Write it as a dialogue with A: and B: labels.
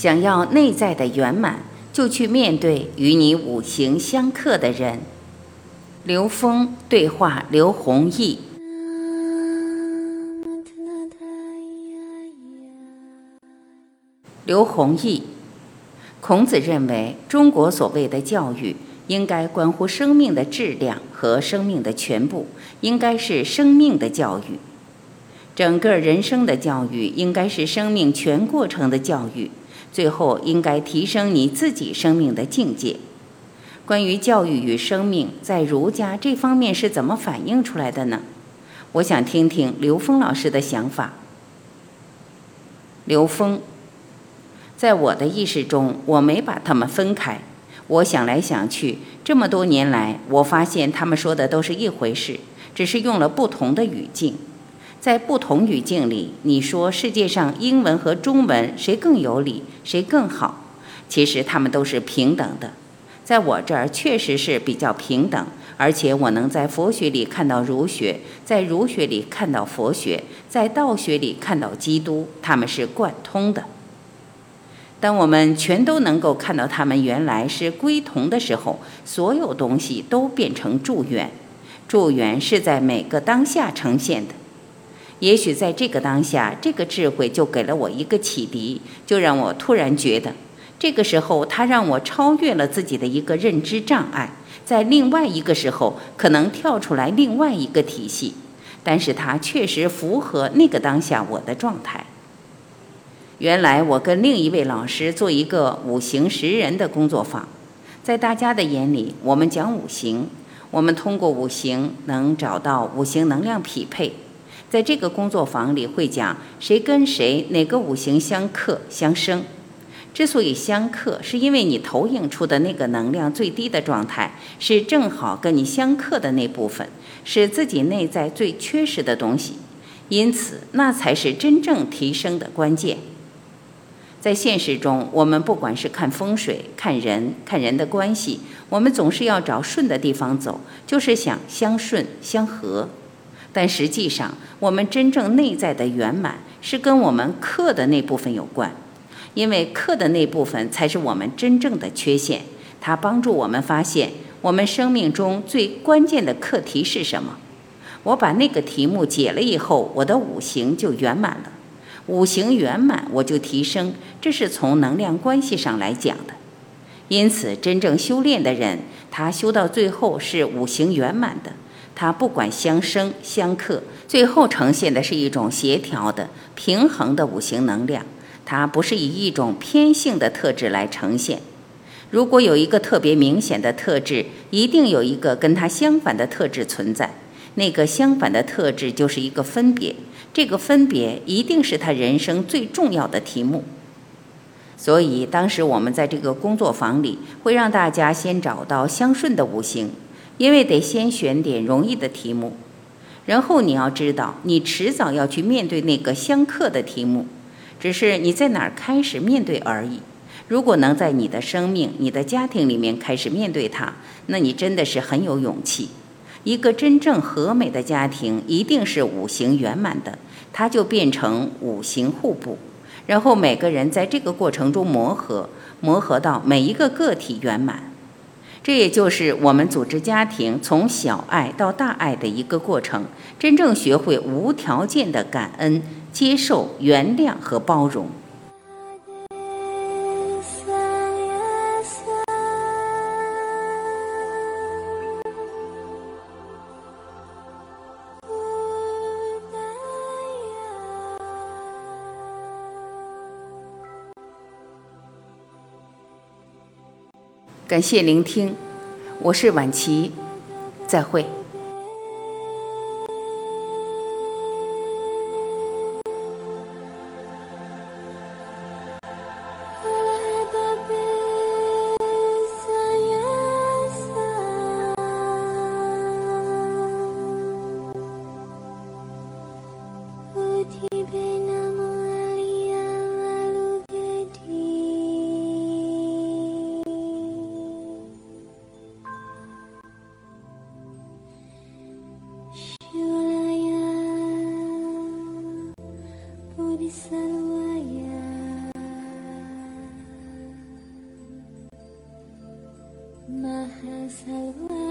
A: 想要内在的圆满，就去面对与你五行相克的人。刘峰对话刘弘毅。刘弘毅，孔子认为，中国所谓的教育，应该关乎生命的质量和生命的全部，应该是生命的教育。整个人生的教育，应该是生命全过程的教育。最后应该提升你自己生命的境界。关于教育与生命，在儒家这方面是怎么反映出来的呢？我想听听刘峰老师的想法。刘峰，在我的意识中，我没把他们分开。我想来想去，这么多年来，我发现他们说的都是一回事，只是用了不同的语境。在不同语境里，你说世界上英文和中文谁更有理，谁更好？其实他们都是平等的。在我这儿确实是比较平等，而且我能在佛学里看到儒学，在儒学里看到佛学，在道学里看到基督，他们是贯通的。当我们全都能够看到他们原来是归同的时候，所有东西都变成助缘。助缘是在每个当下呈现的。也许在这个当下，这个智慧就给了我一个启迪，就让我突然觉得，这个时候它让我超越了自己的一个认知障碍，在另外一个时候可能跳出来另外一个体系，但是它确实符合那个当下我的状态。原来我跟另一位老师做一个五行识人的工作坊，在大家的眼里，我们讲五行，我们通过五行能找到五行能量匹配。在这个工作坊里会讲谁跟谁哪个五行相克相生，之所以相克，是因为你投影出的那个能量最低的状态是正好跟你相克的那部分，是自己内在最缺失的东西，因此那才是真正提升的关键。在现实中，我们不管是看风水、看人、看人的关系，我们总是要找顺的地方走，就是想相顺相合。但实际上，我们真正内在的圆满是跟我们克的那部分有关，因为克的那部分才是我们真正的缺陷。它帮助我们发现我们生命中最关键的课题是什么。我把那个题目解了以后，我的五行就圆满了。五行圆满，我就提升。这是从能量关系上来讲的。因此，真正修炼的人，他修到最后是五行圆满的。它不管相生相克，最后呈现的是一种协调的、平衡的五行能量。它不是以一种偏性的特质来呈现。如果有一个特别明显的特质，一定有一个跟它相反的特质存在。那个相反的特质就是一个分别，这个分别一定是他人生最重要的题目。所以当时我们在这个工作坊里，会让大家先找到相顺的五行。因为得先选点容易的题目，然后你要知道，你迟早要去面对那个相克的题目，只是你在哪儿开始面对而已。如果能在你的生命、你的家庭里面开始面对它，那你真的是很有勇气。一个真正和美的家庭，一定是五行圆满的，它就变成五行互补，然后每个人在这个过程中磨合，磨合到每一个个体圆满。这也就是我们组织家庭从小爱到大爱的一个过程，真正学会无条件的感恩、接受、原谅和包容。感谢聆听，我是晚琪，再会。
B: salvar.